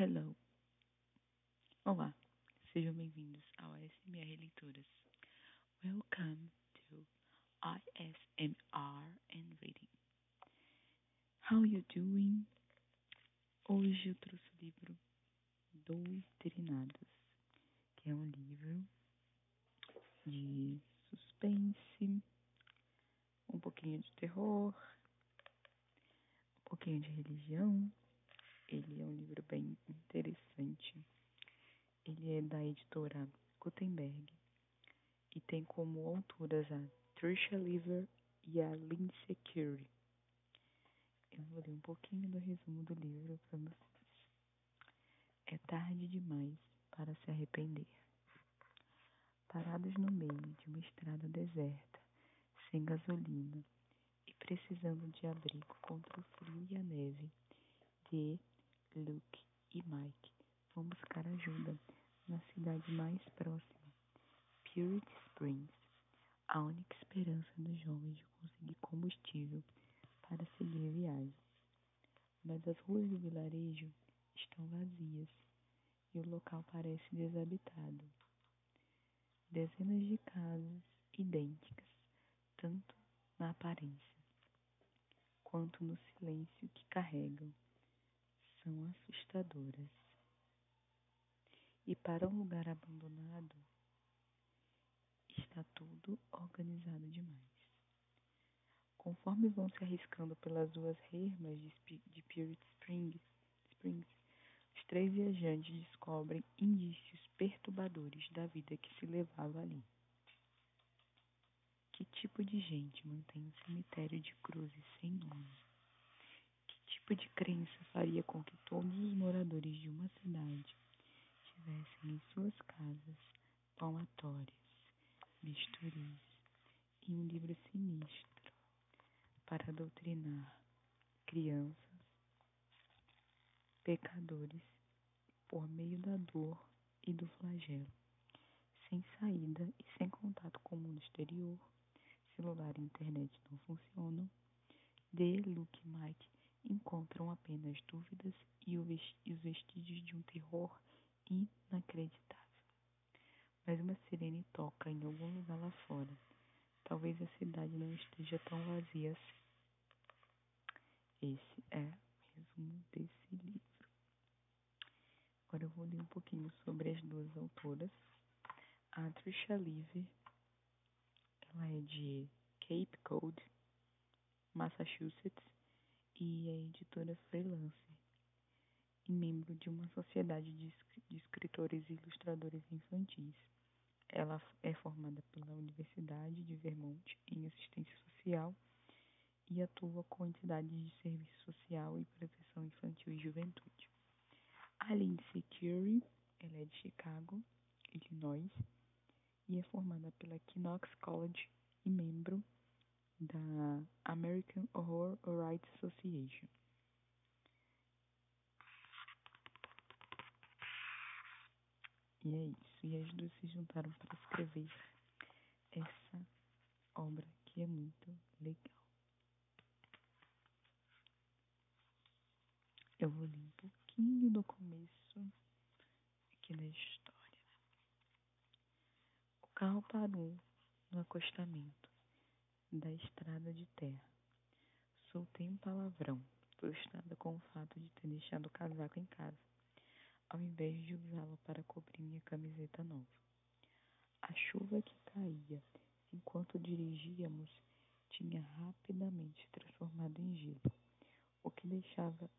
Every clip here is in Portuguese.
Hello. Olá, sejam bem-vindos ao ASMR Leituras. Welcome to ASMR and Reading. How you doing? Hoje eu trouxe o livro Doutrinados, que é um livro de suspense, um pouquinho de terror, um pouquinho de religião. Ele é um livro bem interessante. Ele é da editora Gutenberg e tem como autoras a Trisha Lever e a Lindsay Curie. Eu vou ler um pouquinho do resumo do livro para vocês. É tarde demais para se arrepender. Parados no meio de uma estrada deserta, sem gasolina e precisando de abrigo contra o frio e a neve, de Luke e Mike vão buscar ajuda na cidade mais próxima, Purity Springs, a única esperança dos jovens de conseguir combustível para seguir a viagem. Mas as ruas do vilarejo estão vazias e o local parece desabitado. Dezenas de casas idênticas, tanto na aparência quanto no silêncio que carregam são assustadoras. E para um lugar abandonado, está tudo organizado demais. Conforme vão se arriscando pelas ruas ermas de, de Purity Springs, Springs, os três viajantes descobrem indícios perturbadores da vida que se levava ali. Que tipo de gente mantém um cemitério de cruzes sem nome? Tipo de crença faria com que todos os moradores de uma cidade tivessem em suas casas palmatórias, bisturis e um livro sinistro para doutrinar crianças, pecadores, por meio da dor e do flagelo, sem saída e sem contato com o mundo exterior, celular e internet não funcionam, de Luke Mike encontram apenas dúvidas e os vestígios de um terror inacreditável. Mas uma sirene toca em algum lugar lá fora. Talvez a cidade não esteja tão vazia assim. Esse é o resumo desse livro. Agora eu vou ler um pouquinho sobre as duas autoras. A Trisha Lever, ela é de Cape Cod, Massachusetts, e é editora freelance e membro de uma sociedade de, escritores e ilustradores infantis. Ela é formada pela Universidade de Vermont em assistência social e atua com entidades de serviço social e proteção infantil e juventude. A Lindsay Curie, ela é de Chicago, Illinois, e é formada pela Knox College e membro da American Horror Rights Association. E é isso. E as duas se juntaram para escrever essa obra que é muito legal. Eu vou ler um pouquinho do começo aqui da história. O carro parou no acostamento da estrada de terra. Soltei um palavrão, frustrada com o fato de ter deixado o casaco em casa, ao invés de usá-lo para cobrir minha camiseta nova. A chuva que caía enquanto dirigíamos tinha rapidamente se transformado em gelo, o que deixava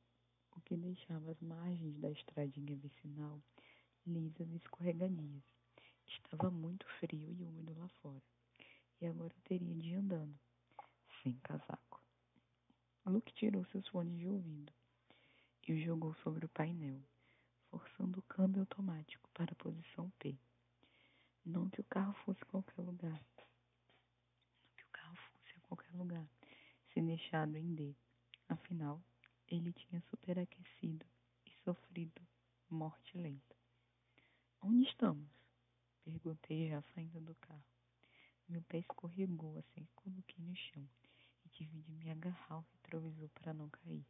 o que deixava as margens da estradinha vicinal lisas e escorregadias. Estava muito frio e úmido lá fora e agora eu teria de ir andando, sem casaco. Luke tirou seus fones de ouvido e os jogou sobre o painel, forçando o câmbio automático para a posição P. Não que o carro fosse qualquer lugar. Não que o carro fosse a qualquer lugar, se deixado em D. Afinal, ele tinha superaquecido e sofrido morte lenta. Onde estamos? Perguntei já saindo do carro. Meu pé escorregou assim que coloquei no chão e tive de me agarrar ao retrovisor para não cair.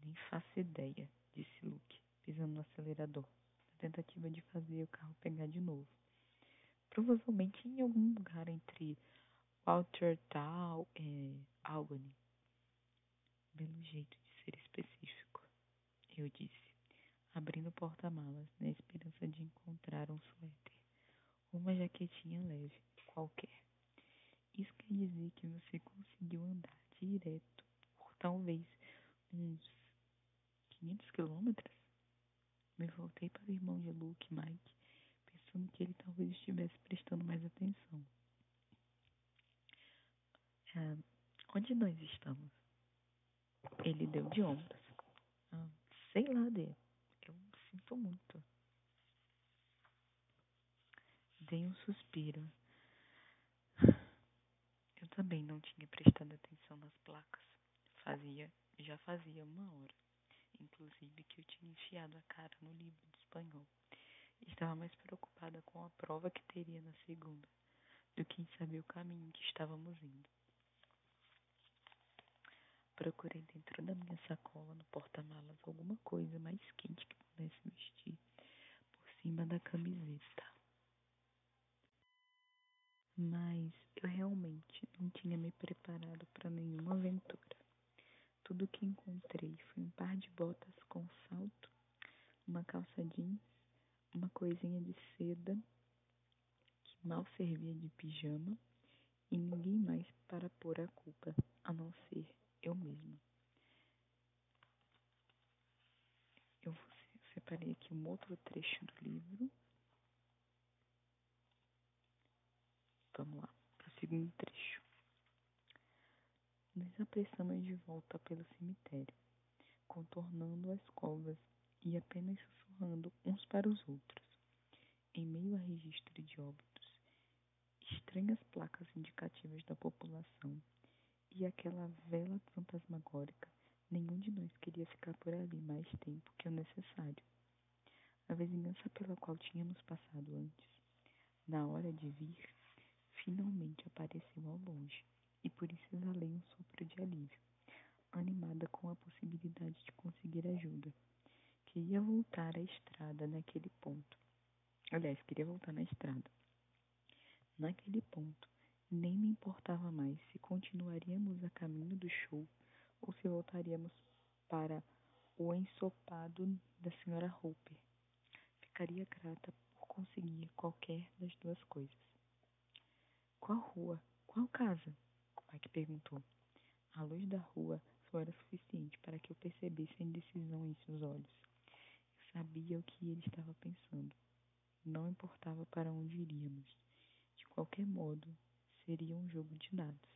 Nem faço ideia, disse Luke, pisando no acelerador, na tentativa de fazer o carro pegar de novo. Provavelmente em algum lugar entre Waltertal e Albany. Belo jeito de ser específico, eu disse, abrindo o porta-malas na esperança de encontrar um suéter, uma jaquetinha leve, qualquer. Isso quer dizer que você conseguiu andar direto por talvez uns 500 quilômetros? Me voltei para o irmão de Luke, Mike, pensando que ele talvez estivesse prestando mais atenção. Ah, onde nós estamos? Ele deu de ombros. Ah, sei lá, Dê. Eu sinto muito. Dei um suspiro. Também não tinha prestado atenção nas placas. Fazia, já fazia uma hora, inclusive, que eu tinha enfiado a cara no livro de espanhol. Estava mais preocupada com a prova que teria na segunda do que em saber o caminho que estávamos indo. Procurei dentro da minha sacola, no porta-malas, alguma coisa mais quente que pudesse vestir por cima da camiseta. Mas realmente não tinha me preparado para nenhuma aventura. Tudo que encontrei foi um par de botas com salto, uma calça jeans, uma coisinha de seda que mal servia de pijama e ninguém mais para pôr a culpa, a não ser eu mesma. Eu separei aqui um outro trecho do livro. Vamos lá, para o segundo trecho. Nos apressamos de volta pelo cemitério, contornando as covas e apenas sussurrando uns para os outros, em meio a registro de óbitos, estranhas placas indicativas da população e aquela vela fantasmagórica, nenhum de nós queria ficar por ali mais tempo que o necessário. A vizinhança pela qual tínhamos passado antes, na hora de vir, finalmente apareceu ao longe, e por isso exalei um sopro de alívio, animada com a possibilidade de conseguir ajuda. Queria voltar à estrada naquele ponto. Aliás, queria voltar na estrada. Naquele ponto, nem me importava mais se continuaríamos a caminho do show ou se voltaríamos para o ensopado da senhora Hooper. Ficaria grata por conseguir qualquer das duas coisas. Qual rua? Qual casa? Mike perguntou. A luz da rua só era suficiente para que eu percebesse a indecisão em seus olhos. Eu sabia o que ele estava pensando. Não importava para onde iríamos. De qualquer modo, seria um jogo de dados.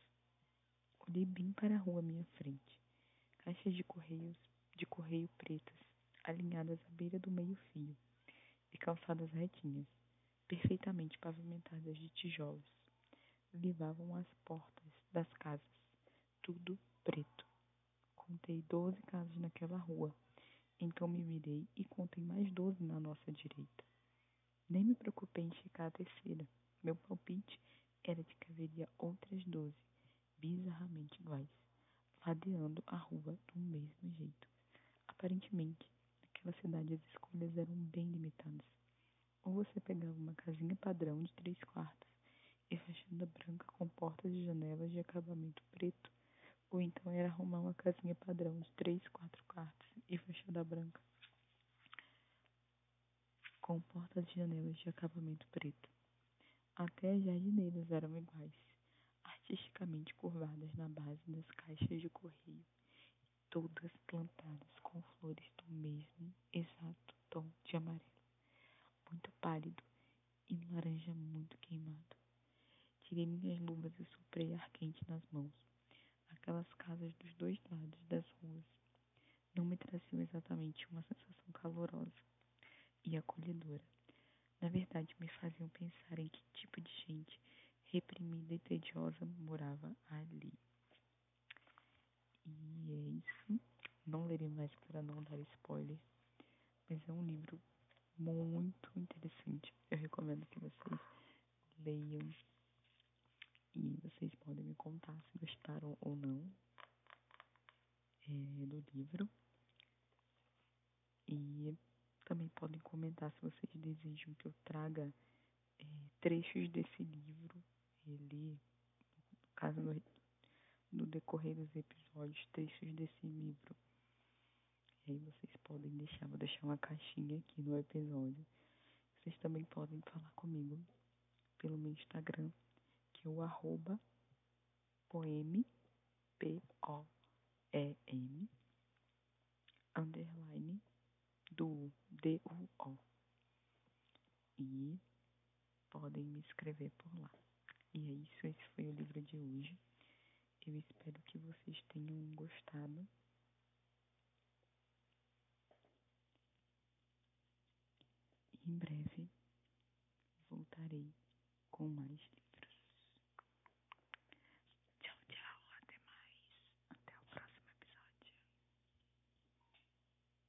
Olhei bem para a rua à minha frente. Caixas de correios de correio pretas, alinhadas à beira do meio-fio, e calçadas retinhas, perfeitamente pavimentadas de tijolos, levavam às portas das casas, tudo preto. Contei doze casas naquela rua, então me virei e contei mais doze na nossa direita. Nem me preocupei em checar a terceira. Meu palpite era de que haveria outras doze, bizarramente iguais, ladeando a rua do mesmo jeito. Aparentemente, naquela cidade as escolhas eram bem limitadas. Ou você pegava uma casinha padrão de três quartos e fachada branca com portas e janelas de acabamento preto, ou então era arrumar uma casinha padrão de três, quatro quartos e fachada branca com portas e janelas de acabamento preto. Até as jardineiras eram iguais, artisticamente curvadas na base das caixas de correio, todas plantadas com flores do mesmo exato tom de amarelo, muito pálido e laranja muito queimado. Tirei minhas luvas e soprei ar quente nas mãos. Aquelas casas dos dois lados das ruas não me traziam exatamente uma sensação calorosa e acolhedora na verdade me faziam pensar em que tipo de gente reprimida e tediosa morava ali. E é isso. Não lerei mais para não dar spoiler, mas é um livro muito interessante. Eu recomendo que vocês leiam e vocês podem me contar se gostaram ou não é, do livro. E também podem comentar se vocês desejam que eu traga é, trechos desse livro, ele, no caso, no, no decorrer dos episódios, trechos desse livro. E aí vocês podem deixar, vou deixar uma caixinha aqui no episódio. Vocês também podem falar comigo pelo meu Instagram, que é o arroba poem, P-O-E-M, underline, do D-U-O. E podem me escrever por lá. E é isso, esse foi o livro de hoje. Eu espero que vocês tenham gostado. E em breve voltarei com mais